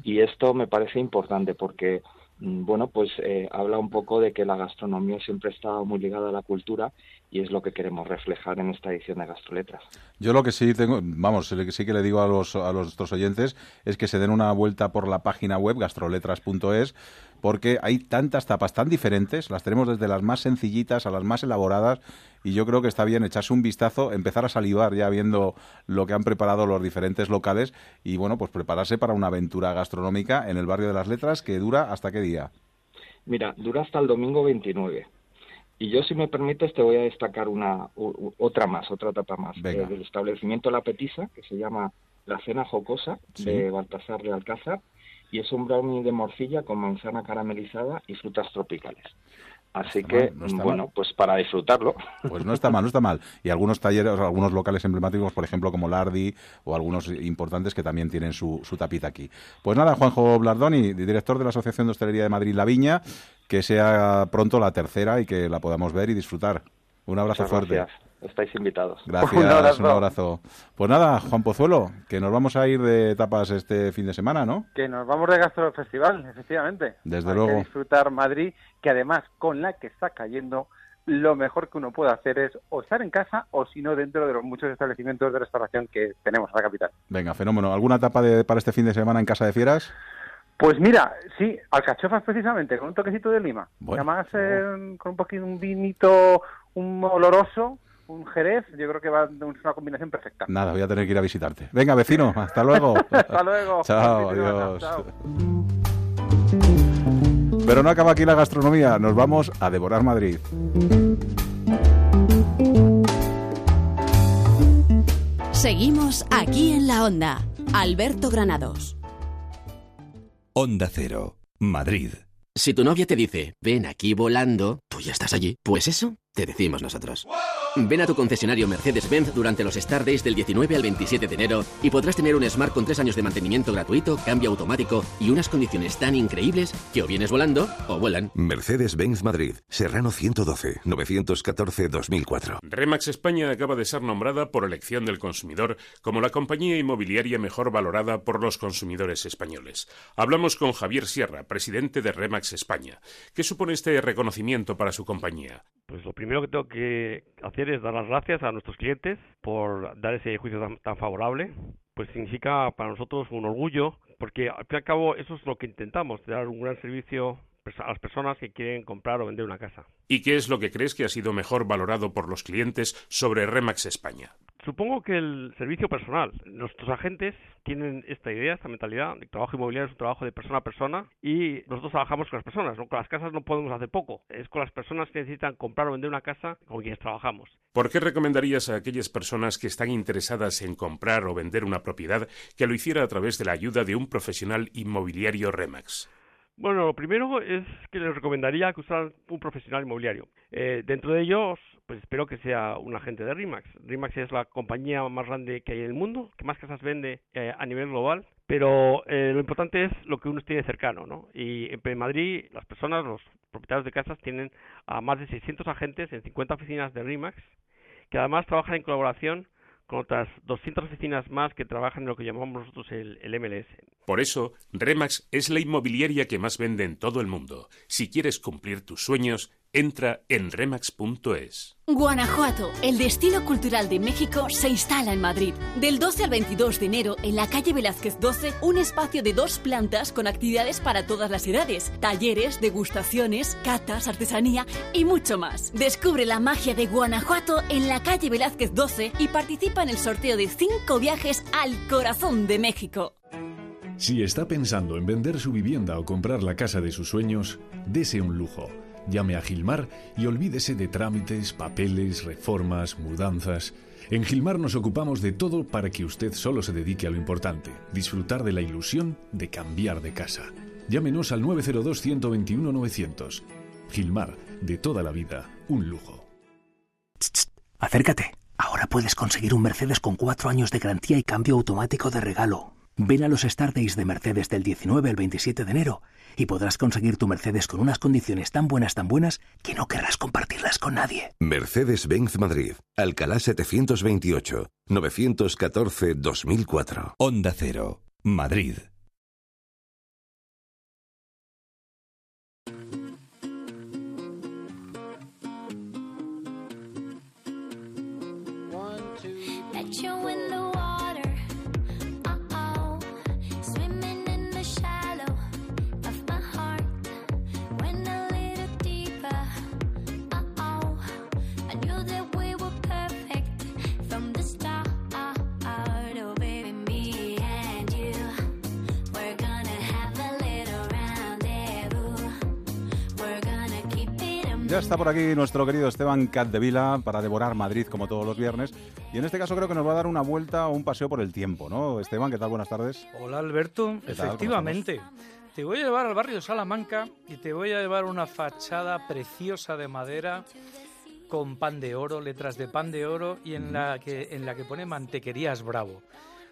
Y esto me parece importante porque, mm, bueno, pues eh, habla un poco de que la gastronomía siempre ha estado muy ligada a la cultura y es lo que queremos reflejar en esta edición de Gastroletras. Yo lo que sí tengo, vamos, lo que sí que le digo a los a los- nuestros oyentes es que se den una vuelta por la página web gastroletras.es porque hay tantas tapas tan diferentes, las tenemos desde las más sencillitas a las más elaboradas y yo creo que está bien echarse un vistazo, empezar a salivar ya viendo lo que han preparado los diferentes locales y bueno, pues prepararse para una aventura gastronómica en el barrio de las Letras que dura hasta qué día. Mira, dura hasta el domingo 29. Y yo, si me permites, te voy a destacar una u- otra más, otra etapa más. Venga. Eh, del establecimiento La Petisa, que se llama La Cena Jocosa, Sí. de Baltasar de Alcázar, y es un brownie de morcilla con manzana caramelizada y frutas tropicales. Así que, mal, no está bueno, mal. pues para disfrutarlo. Pues no está mal, no está mal. Y algunos talleres, algunos locales emblemáticos, por ejemplo, como Lardi o algunos importantes que también tienen su, su tapita aquí. Pues nada, Juanjo Blardoni, director de la Asociación de Hostelería de Madrid La Viña, que sea pronto la tercera y que la podamos ver y disfrutar. Un abrazo Muchas fuerte. gracias. Estáis invitados. Gracias, Un abrazo. un abrazo. Pues nada, Juan Pozuelo, que nos vamos a ir de tapas este fin de semana, ¿no? Que nos vamos de Gastrofestival, efectivamente. Desde Hay luego. que disfrutar Madrid, que además con la que está cayendo, lo mejor que uno puede hacer es o estar en casa o si no dentro de los muchos establecimientos de restauración que tenemos en la capital. Venga, fenómeno. ¿Alguna tapa de, para este fin de semana en Casa de Fieras? Pues mira, sí, alcachofas precisamente, con un toquecito de lima. Bueno. Además, eh, con un poquito un vinito, un oloroso, un jerez, yo creo que va es una combinación perfecta. Nada, voy a tener que ir a visitarte. Venga, vecino, hasta luego. Hasta luego. Chao, adiós. Chao. Pero no acaba aquí la gastronomía, nos vamos a devorar Madrid. Seguimos aquí en la onda. Alberto Granados. Onda Cero, Madrid. Si tu novia te dice, ven aquí volando, tú ya estás allí. Pues eso te decimos nosotros. Ven a tu concesionario Mercedes-Benz durante los Star Days del 19 al 27 de enero y podrás tener un Smart con 3 años de mantenimiento gratuito, cambio automático y unas condiciones tan increíbles que o vienes volando o vuelan. Mercedes-Benz Madrid, Serrano 112, 914-2004. Remax España acaba de ser nombrada por elección del consumidor como la compañía inmobiliaria mejor valorada por los consumidores españoles. Hablamos con Javier Sierra, presidente de Remax España. ¿Qué supone este reconocimiento para su compañía? Pues lo primero que tengo que hacer es dar las gracias a nuestros clientes por dar ese juicio tan, tan favorable. Pues significa para nosotros un orgullo, porque al fin y al cabo eso es lo que intentamos, dar un gran servicio a las personas que quieren comprar o vender una casa. ¿Y qué es lo que crees que ha sido mejor valorado por los clientes sobre Remax España? Supongo que el servicio personal. Nuestros agentes tienen esta idea, esta mentalidad. El trabajo inmobiliario es un trabajo de persona a persona y nosotros trabajamos con las personas. ¿no? Con las casas no podemos hacer poco. Es con las personas que necesitan comprar o vender una casa con quienes trabajamos. ¿Por qué recomendarías a aquellas personas que están interesadas en comprar o vender una propiedad que lo hiciera a través de la ayuda de un profesional inmobiliario Remax? Bueno, lo primero es que les recomendaría que usaran un profesional inmobiliario. Eh, dentro de ellos, pues espero que sea un agente de RIMAX. RIMAX es la compañía más grande que hay en el mundo, que más casas vende eh, a nivel global, pero eh, lo importante es lo que uno tiene cercano, ¿no? Y en Madrid, las personas, los propietarios de casas, tienen a más de 600 agentes en 50 oficinas de RIMAX, que además trabajan en colaboración con otras 200 oficinas más que trabajan en lo que llamamos nosotros el, el MLS. Por eso, Remax es la inmobiliaria que más vende en todo el mundo. Si quieres cumplir tus sueños, entra en remax.es. Guanajuato, el destino cultural de México, se instala en Madrid. Del 12 al 22 de enero, en la calle Velázquez 12, un espacio de dos plantas con actividades para todas las edades, talleres, degustaciones, catas, artesanía y mucho más. Descubre la magia de Guanajuato en la calle Velázquez 12 y participa en el sorteo de cinco viajes al corazón de México. Si está pensando en vender su vivienda o comprar la casa de sus sueños, dese un lujo. Llame a Gilmar y olvídese de trámites, papeles, reformas, mudanzas. En Gilmar nos ocupamos de todo para que usted solo se dedique a lo importante, disfrutar de la ilusión de cambiar de casa. Llámenos al 902-121-900. Gilmar, de toda la vida, un lujo. Acércate. Ahora puedes conseguir un Mercedes con cuatro años de garantía y cambio automático de regalo. Ven a los Star Days de Mercedes del 19 al 27 de enero y podrás conseguir tu Mercedes con unas condiciones tan buenas, tan buenas, que no querrás compartirlas con nadie. Mercedes-Benz Madrid, Alcalá 728, 914-2004. Onda Cero, Madrid. Ya está por aquí nuestro querido Esteban Catdevila para devorar Madrid como todos los viernes. Y en este caso creo que nos va a dar una vuelta o un paseo por el tiempo, ¿no? Esteban, ¿qué tal? Buenas tardes. Hola Alberto, ¿Qué tal? ¿Cómo efectivamente. Te voy a llevar al barrio Salamanca y te voy a llevar una fachada preciosa de madera con pan de oro, letras de pan de oro y en la que en la que pone mantequerías Bravo,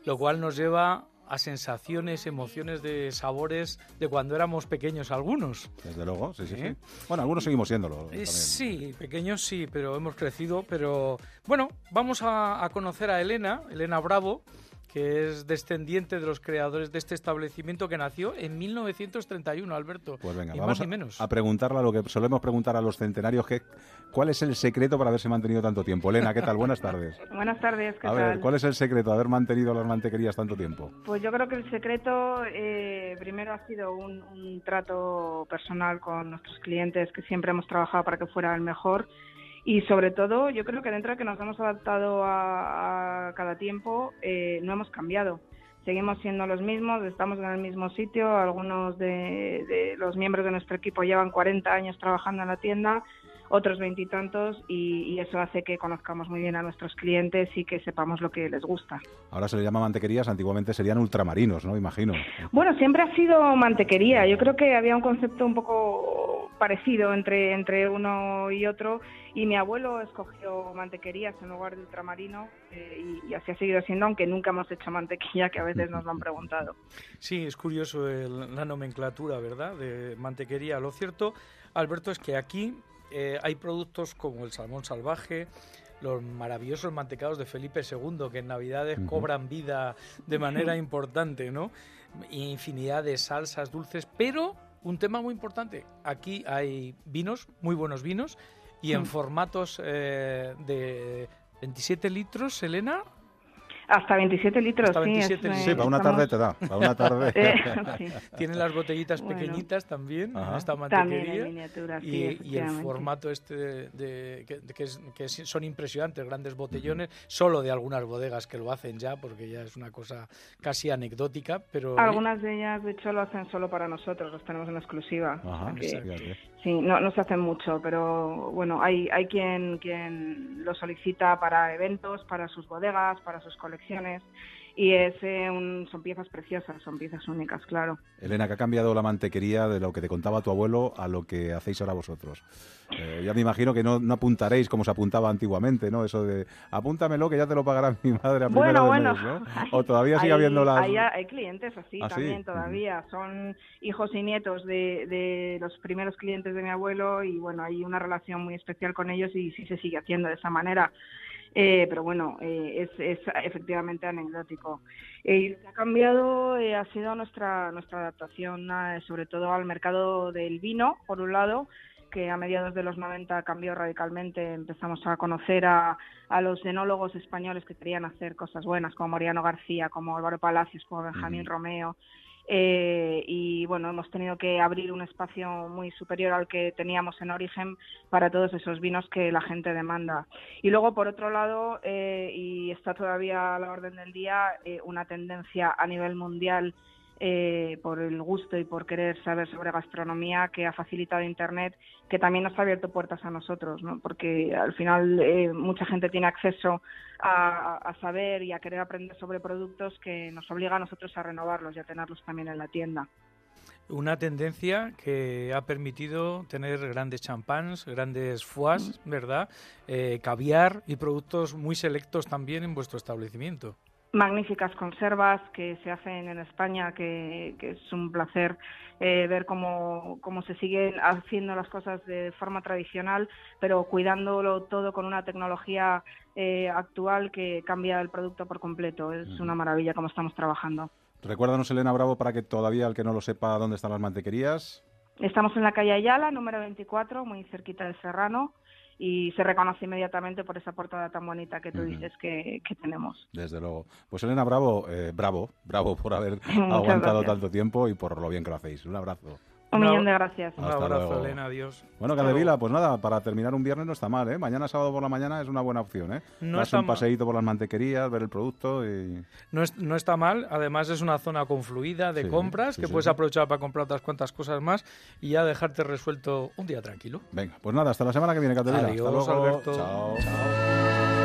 lo cual nos lleva a sensaciones, emociones de sabores de cuando éramos pequeños algunos. Desde luego, sí, sí, ¿Eh? sí. Bueno, algunos seguimos siéndolo. Eh, también. Sí, pequeños sí, pero hemos crecido. Pero bueno, vamos a, a conocer a Elena, Elena Bravo, que es descendiente de los creadores de este establecimiento que nació en 1931, Alberto. Pues venga, ni vamos más ni a, menos. a preguntarle a lo que solemos preguntar a los centenarios, que, ¿cuál es el secreto para haberse mantenido tanto tiempo? Elena, ¿qué tal? Buenas tardes. Buenas tardes, ¿qué A tal? ver, ¿cuál es el secreto de haber mantenido las mantequerías tanto tiempo? Pues yo creo que el secreto eh, primero ha sido un, un trato personal con nuestros clientes, que siempre hemos trabajado para que fuera el mejor. Y sobre todo, yo creo que dentro de que nos hemos adaptado a, cada tiempo, eh, no hemos cambiado. Seguimos siendo los mismos, estamos en el mismo sitio. Algunos de, de los miembros de nuestro equipo llevan 40 años trabajando en la tienda, otros veintitantos, y, y eso hace que conozcamos muy bien a nuestros clientes y que sepamos lo que les gusta. Ahora se le llama mantequerías, antiguamente serían ultramarinos, ¿no? Imagino. Bueno, siempre ha sido mantequería. Yo creo que había un concepto un poco parecido entre, entre uno y otro y mi abuelo escogió mantequerías en lugar de ultramarino eh, y, y así ha seguido siendo, aunque nunca hemos hecho mantequilla, que a veces nos lo han preguntado. Sí, es curioso el- la nomenclatura, ¿verdad? De mantequería. Lo cierto, Alberto, es que aquí eh, hay productos como el salmón salvaje, los maravillosos mantecados de Felipe II, que en Navidades cobran vida de manera importante, ¿no? Infinidad de salsas dulces, pero un tema muy importante. Aquí hay vinos, muy buenos vinos, y en Mm. formatos eh, de 27 litros, Elena. Hasta 27 litros, Hasta sí. 27 es, litros. eh, Sí, para una estamos- tarde te da, para una tarde. Eh, sí. Tienen las botellitas Bueno. pequeñitas también, Ajá. en esta También en mantequería. sí, y, el formato este de, de- que, que es- que son impresionantes, grandes botellones, solo de algunas bodegas que lo hacen ya, porque ya es una cosa casi anecdótica, pero... Algunas de ellas, de hecho, lo hacen solo para nosotros, los tenemos en exclusiva. Ajá, que-. Sí, no, no se hacen mucho, pero bueno, hay, hay quien, quien lo solicita para eventos, para sus bodegas, para sus colecciones y es, eh, un- son piezas preciosas, son piezas únicas, claro. Elena, que ha cambiado la mantequería de lo que te contaba tu abuelo a lo que hacéis ahora vosotros. Eh, ya me imagino que no, no apuntaréis como se apuntaba antiguamente, ¿no? Eso de apúntamelo que ya te lo pagará mi madre a primero Bueno, de bueno. mes, ¿no? O todavía sigue Hay- habiendo las... Hay, hay clientes así ¿Ah, sí? también todavía, son hijos y nietos de, de los primeros clientes de mi abuelo y bueno, hay una relación muy especial con ellos y sí se sigue haciendo de esa manera. Eh, pero bueno, eh, es, es efectivamente anecdótico. Eh, y lo que ha cambiado eh, ha sido nuestra, nuestra adaptación, eh, sobre todo al mercado del vino, por un lado, que a mediados de los 90 cambió radicalmente. Empezamos a conocer a, a los enólogos españoles que querían hacer cosas buenas, como Mariano García, como Álvaro Palacios, como Benjamín Romeo. Eh, y bueno, hemos tenido que abrir un espacio muy superior al que teníamos en origen para todos esos vinos que la gente demanda. Y luego, por otro lado, eh, y está todavía a la orden del día, eh, una tendencia a nivel mundial eh, por el gusto y por querer saber sobre gastronomía que ha facilitado Internet, que también nos ha abierto puertas a nosotros, ¿no? porque al final eh, mucha gente tiene acceso a, a saber y a querer aprender sobre productos que nos obliga a nosotros a renovarlos y a tenerlos también en la tienda. Una tendencia que ha permitido tener grandes champans, grandes foies, ¿verdad? Eh, caviar y productos muy selectos también en vuestro establecimiento. Magníficas conservas que se hacen en España, que, que es un placer eh, ver cómo, cómo se siguen haciendo las cosas de forma tradicional, pero cuidándolo todo con una tecnología eh, actual que cambia el producto por completo. Es una maravilla cómo estamos trabajando. Recuérdanos, Elena Bravo, para que todavía el que no lo sepa dónde están las mantequerías. Estamos en la calle Ayala, número 24, muy cerquita del Serrano, y se reconoce inmediatamente por esa portada tan bonita que tú dices que, que tenemos. Desde luego. Pues Elena Bravo, eh, bravo, bravo por haber aguantado gracias. tanto tiempo y por lo bien que lo hacéis. Un abrazo. Un millón de gracias. Un Hasta abrazo, luego. Elena, adiós. Bueno, Hasta Cadevila, pues nada, para terminar un viernes no está mal, ¿eh? Mañana sábado por la mañana es una buena opción, ¿eh? No Darse está un mal. paseíto por las mantequerías, ver el producto y... No, es- no está mal, además es una zona confluida de Sí, compras sí, que sí, puedes sí. aprovechar para comprar otras cuantas cosas más y ya dejarte resuelto un día tranquilo. Venga, pues nada, hasta la semana que viene, Cadevila. Adiós, hasta luego. Alberto. Chao.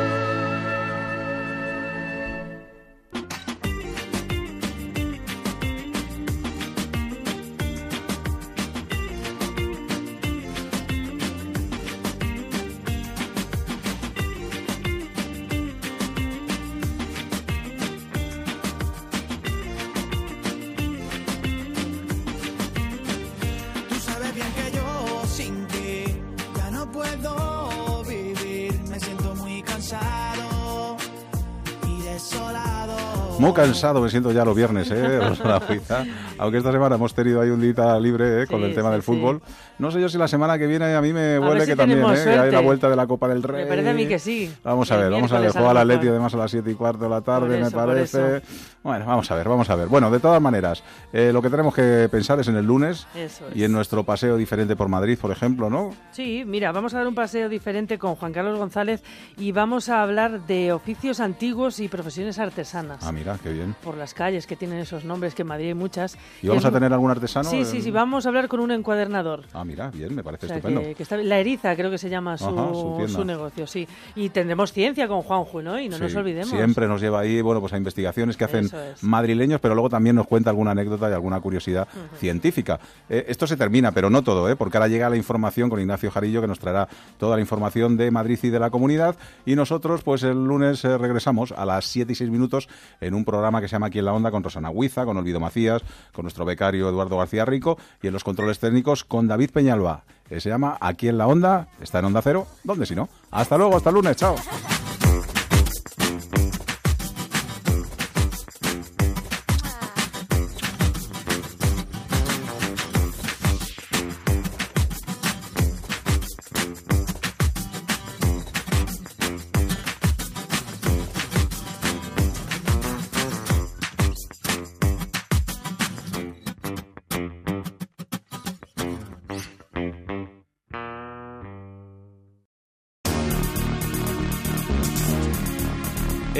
Cansado me siento ya los viernes, ¿eh? Aunque esta semana hemos tenido ahí un día libre, ¿eh? Con Sí, el tema sí, del sí. fútbol. No sé yo si la semana que viene a mí me si que también, ¿eh? Que hay la vuelta de la Copa del Rey. Me parece a mí que sí. Vamos a El ver, vamos a ver. Juega el mejor. Atleti además a las 7 y cuarto de la tarde, me parece. Bueno, vamos a ver, vamos a ver. Bueno, de todas maneras, eh, lo que tenemos que pensar es en el lunes Eso y en nuestro paseo diferente por Madrid, por ejemplo, ¿no? Sí, mira, vamos a dar un paseo diferente con Juan Carlos González y vamos a hablar de oficios antiguos y profesiones artesanas. Ah, mira, qué bien. Por las calles que tienen esos nombres, que en Madrid hay muchas. ¿Y vamos Es a tener algún artesano? Sí, sí, en- sí, vamos a hablar con un encuadernador. Ah, mira, bien, me parece O sea, estupendo. que- que está- la Eriza creo que se llama su, Ajá, su negocio, sí. Y tendremos ciencia con Juanjo, ¿no? Y no nos olvidemos. Siempre nos lleva ahí, bueno, pues a investigaciones que hacen es. madrileños, pero luego también nos cuenta alguna anécdota y alguna curiosidad científica. Eh, esto se termina, pero no todo, ¿eh? porque ahora llega la información con Ignacio Jarillo, que nos traerá toda la información de Madrid y de la comunidad. Y nosotros, pues el lunes eh, regresamos a las 7 y 6 minutos en un programa que se llama Aquí en la Onda con Rosana Huiza, con Olvido Macías, con nuestro becario Eduardo García Rico y en los controles técnicos con David Peñalba. Se llama Aquí en la Onda, está en Onda Cero, ¿dónde si no? Hasta luego, hasta el lunes, chao.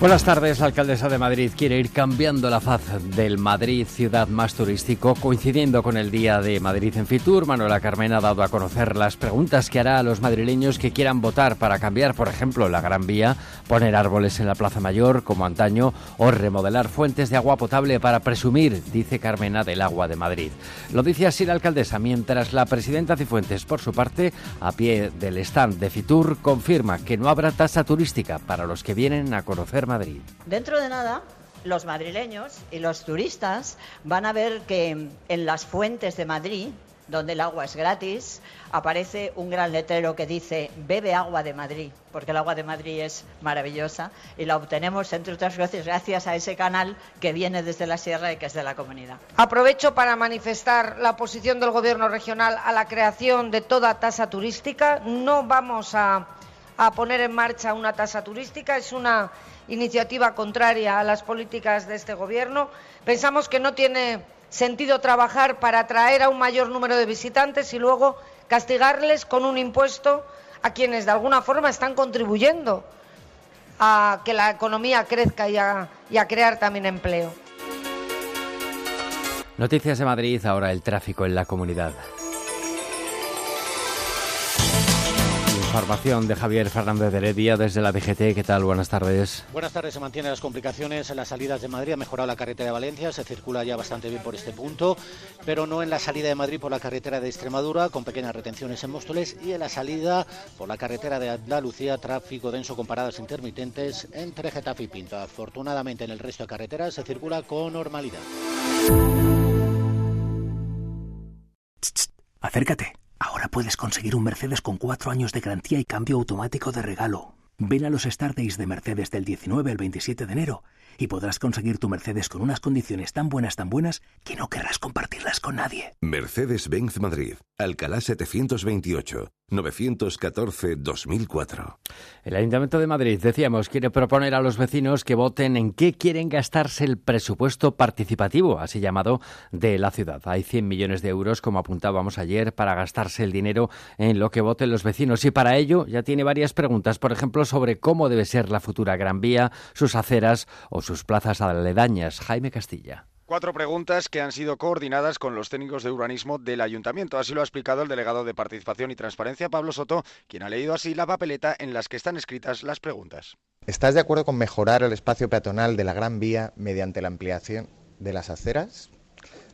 Buenas tardes. La alcaldesa de Madrid quiere ir cambiando la faz del Madrid, ciudad más turístico, coincidiendo con el Día de Madrid en Fitur. Manuela Carmen ha dado a conocer las preguntas que hará a los madrileños que quieran votar para cambiar, por ejemplo, la Gran Vía, poner árboles en la Plaza Mayor, como antaño, o remodelar fuentes de agua potable para presumir, dice Carmena, del agua de Madrid. Lo dice así la alcaldesa, mientras la presidenta Cifuentes, por su parte, a pie del stand de Fitur, confirma que no habrá tasa turística para los que vienen a conocer Madrid. Dentro de nada, los madrileños y los turistas van a ver que en las fuentes de Madrid, donde el agua es gratis, aparece un gran letrero que dice bebe agua de Madrid, porque el agua de Madrid es maravillosa y la obtenemos, entre otras cosas, gracias a ese canal que viene desde la sierra y que es de la comunidad. Aprovecho para manifestar la posición del Gobierno regional a la creación de toda tasa turística. No vamos a, a poner en marcha una tasa turística, es una iniciativa contraria a las políticas de este Gobierno. Pensamos que no tiene sentido trabajar para atraer a un mayor número de visitantes y luego castigarles con un impuesto a quienes de alguna forma están contribuyendo a que la economía crezca y a, crear también empleo. Noticias de Madrid, ahora el tráfico en la comunidad. Información de Javier Fernández de Heredia desde la DGT. ¿Qué tal? Buenas tardes. Buenas tardes. Se mantienen las complicaciones en las salidas de Madrid. Ha mejorado la carretera de Valencia. Se circula ya bastante bien por este punto, pero no en la salida de Madrid por la carretera de Extremadura, con pequeñas retenciones en Móstoles, y en la salida por la carretera de Andalucía, tráfico denso con paradas intermitentes entre Getafe y Pinto. Afortunadamente, en el resto de carreteras se circula con normalidad. Acércate. Ahora puedes conseguir un Mercedes con cuatro años de garantía y cambio automático de regalo. Ven a los Start Days de Mercedes del 19 al 27 de enero y podrás conseguir tu Mercedes con unas condiciones tan buenas, tan buenas, que no querrás compartirlas con nadie. Mercedes-Benz Madrid, Alcalá 728, 914-2004. El Ayuntamiento de Madrid, decíamos, quiere proponer a los vecinos que voten en qué quieren gastarse el presupuesto participativo, así llamado, de la ciudad. Hay 100 millones de euros, como apuntábamos ayer, para gastarse el dinero en lo que voten los vecinos. Y para ello ya tiene varias preguntas, por ejemplo, sobre cómo debe ser la futura Gran Vía, sus aceras o sus plazas aledañas. Jaime Castilla. Cuatro preguntas que han sido coordinadas con los técnicos de urbanismo del ayuntamiento. Así lo ha explicado el delegado de Participación y Transparencia, Pablo Soto, quien ha leído así la papeleta en las que están escritas las preguntas. ¿Estás de acuerdo con mejorar el espacio peatonal de la Gran Vía mediante la ampliación de las aceras?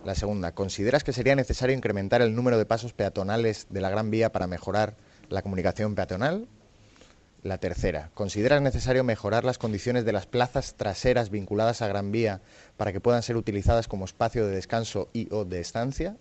La segunda, ¿consideras que sería necesario incrementar el número de pasos peatonales de la Gran Vía para mejorar la comunicación peatonal? La tercera, ¿consideras necesario mejorar las condiciones de las plazas traseras vinculadas a Gran Vía para que puedan ser utilizadas como espacio de descanso y o de estancia?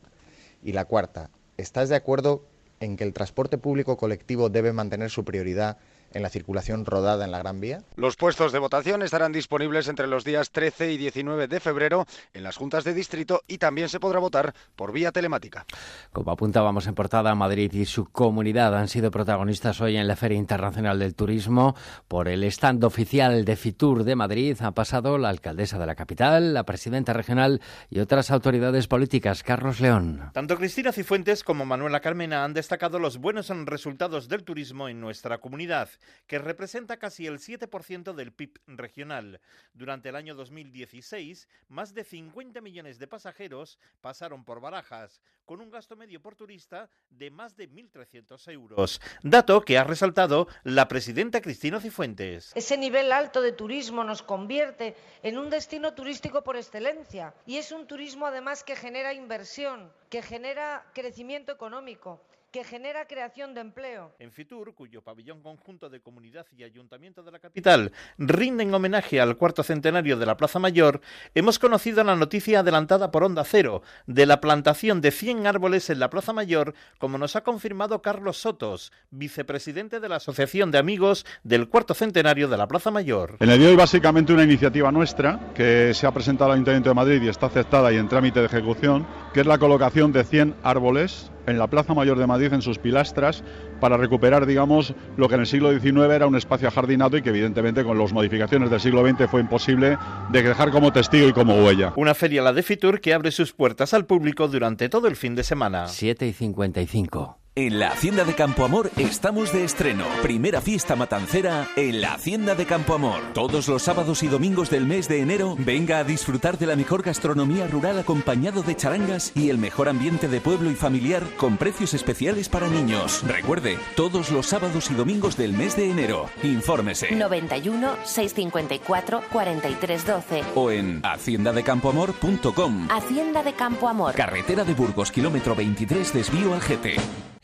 Y la cuarta, ¿estás de acuerdo en que el transporte público colectivo debe mantener su prioridad en la circulación rodada en la Gran Vía? Los puestos de votación estarán disponibles entre los días 13 y 19 de febrero en las juntas de distrito y también se podrá votar por vía telemática. Como apuntábamos en portada, Madrid y su comunidad han sido protagonistas hoy en la Feria Internacional del Turismo. Por el stand oficial de Fitur de Madrid ha pasado la alcaldesa de la capital, la presidenta regional y otras autoridades políticas. Carlos León. Tanto Cristina Cifuentes como Manuela Carmena han destacado los buenos resultados del turismo en nuestra comunidad que representa casi el 7% del PIB regional. Durante el año 2016, más de 50 millones de pasajeros pasaron por Barajas, con un gasto medio por turista de más de 1.300 euros. Dato que ha resaltado la presidenta Cristina Cifuentes. Ese nivel alto de turismo nos convierte en un destino turístico por excelencia y es un turismo además que genera inversión, que genera crecimiento económico que genera creación de empleo. En Fitur, cuyo pabellón conjunto de comunidad y ayuntamiento de la capital rinden homenaje al cuarto centenario de la Plaza Mayor, hemos conocido la noticia adelantada por Onda Cero de la plantación de 100 árboles en la Plaza Mayor, como nos ha confirmado Carlos Sotos, vicepresidente de la Asociación de Amigos del cuarto centenario de la Plaza Mayor. En el día de hoy, básicamente, una iniciativa nuestra que se ha presentado al Ayuntamiento de Madrid y está aceptada y en trámite de ejecución, que es la colocación de 100 árboles en la Plaza Mayor de Madrid, en sus pilastras, para recuperar, digamos, lo que en el siglo XIX era un espacio ajardinado y que evidentemente con las modificaciones del siglo XX fue imposible de dejar como testigo y como huella. Una feria, la de Fitur, que abre sus puertas al público durante todo el fin de semana. 7 y 55. En la Hacienda de Campo Amor estamos de estreno. Primera fiesta matancera en la Hacienda de Campo Amor. Todos los sábados y domingos del mes de enero, venga a disfrutar de la mejor gastronomía rural acompañado de charangas y el mejor ambiente de pueblo y familiar con precios especiales para niños. Recuerde, todos los sábados y domingos del mes de enero. Infórmese. 91 654 4312. O en haciendadecampoamor.com. Hacienda de Campo Amor. Carretera de Burgos, kilómetro 23, desvío al GT.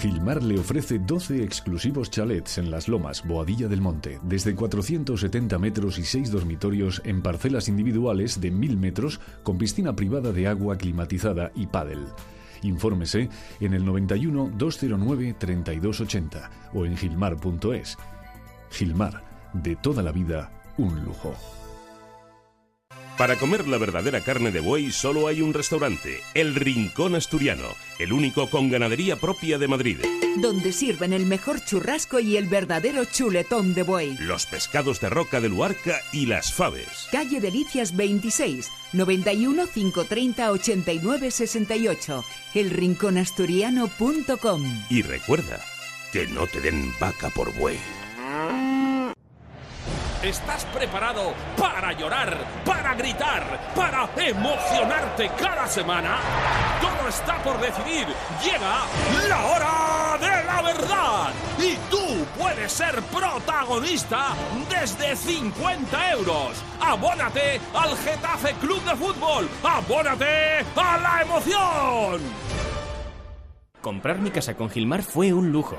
Gilmar le ofrece 12 exclusivos chalets en Las Lomas, Boadilla del Monte, desde 470 metros y 6 dormitorios en parcelas individuales de 1000 metros con piscina privada de agua climatizada y pádel. Infórmese en el 91 209 3280 o en gilmar.es. Gilmar, de toda la vida, un lujo. Para comer la verdadera carne de buey solo hay un restaurante, El Rincón Asturiano, el único con ganadería propia de Madrid. Donde sirven el mejor churrasco y el verdadero chuletón de buey. Los pescados de roca de Luarca y las faves. Calle Delicias 26, 91 530 89 68. Elrinconasturiano.com. Y recuerda, que no te den vaca por buey. ¿Estás preparado para llorar, para gritar, para emocionarte cada semana? Todo está por decidir. Llega la hora de la verdad. Y tú puedes ser protagonista desde 50 euros. Abónate al Getafe Club de Fútbol. Abónate a la emoción. Comprar mi casa con Gilmar fue un lujo.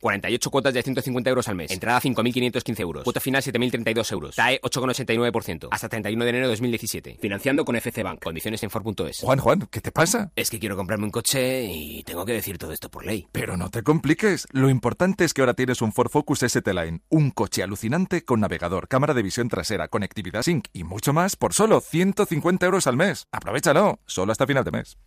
48 cuotas de 150 euros al mes. Entrada 5.515 euros. Cuota final 7.032 euros. TAE 8,89%. Hasta 31 de enero de 2017. Financiando con FC Bank. Condiciones en Ford.es. Juan, Juan, ¿qué te pasa? Es que quiero comprarme un coche y tengo que decir todo esto por ley. Pero no te compliques. Lo importante es que ahora tienes un Ford Focus ST-Line. Un coche alucinante con navegador, cámara de visión trasera, conectividad Sync y mucho más por solo 150 euros al mes. Aprovechalo. Solo hasta final de mes.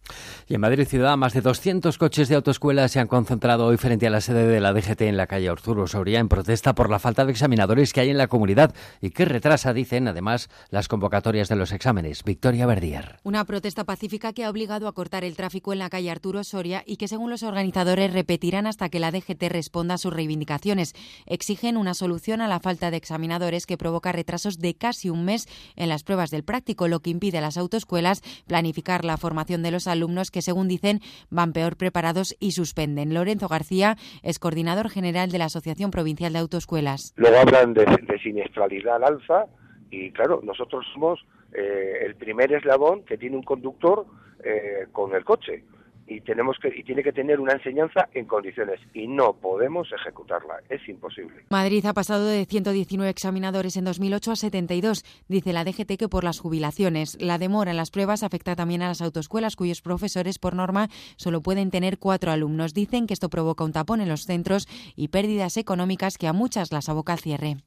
Y en Madrid Ciudad, más de 200 coches de autoescuela se han concentrado hoy frente a la sede de la DGT en la calle Arturo Soria en protesta por la falta de examinadores que hay en la comunidad y que retrasa, dicen, además, las convocatorias de los exámenes. Victoria Verdier. Una protesta pacífica que ha obligado a cortar el tráfico en la calle Arturo Soria y que, según los organizadores, repetirán hasta que la DGT responda a sus reivindicaciones. Exigen una solución a la falta de examinadores que provoca retrasos de casi un mes en las pruebas del práctico, lo que impide a las autoescuelas planificar la formación de los alumnos que, según dicen, van peor preparados y suspenden. Lorenzo García es coordinador general de la Asociación Provincial de Autoescuelas. Luego hablan de, siniestralidad al alza y claro, nosotros somos eh, el primer eslabón que tiene un conductor eh, con el coche y tenemos que y tiene que tener una enseñanza en condiciones y no podemos ejecutarla, es imposible. Madrid ha pasado de 119 examinadores en 2008 a 72. Dice la DGT que por las jubilaciones. La demora en las pruebas afecta también a las autoescuelas cuyos profesores por norma solo pueden tener cuatro alumnos. Dicen que esto provoca un tapón en los centros y pérdidas económicas que a muchas las aboca al cierre.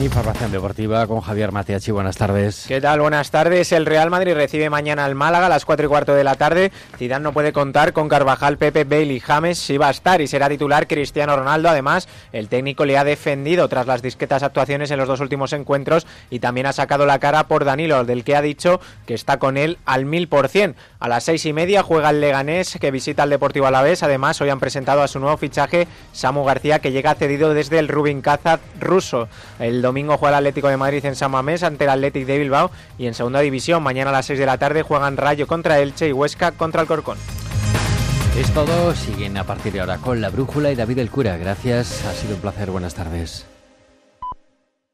Información deportiva con Javier Mateachi. Buenas tardes. ¿Qué tal? Buenas tardes. El Real Madrid recibe mañana al Málaga a las 4 y cuarto de la tarde. Zidane no puede contar con Carvajal, Pepe, Bale y James. Sí va a estar y será titular Cristiano Ronaldo. Además, el técnico le ha defendido tras las discretas actuaciones en los dos últimos encuentros y también ha sacado la cara por Danilo, del que ha dicho que está con él al mil por cien. A las seis y media juega el Leganés que visita al Deportivo Alavés. Además, hoy han presentado a su nuevo fichaje Samu García que llega cedido desde el Rubin Kazan ruso. El domingo juega el Atlético de Madrid en San Mamés ante el Athletic de Bilbao y en segunda división mañana a las 6 de la tarde juegan Rayo contra Elche y Huesca contra el Corcón. Es todo, siguen a partir de ahora con la brújula y David el Cura. Gracias, ha sido un placer, buenas tardes.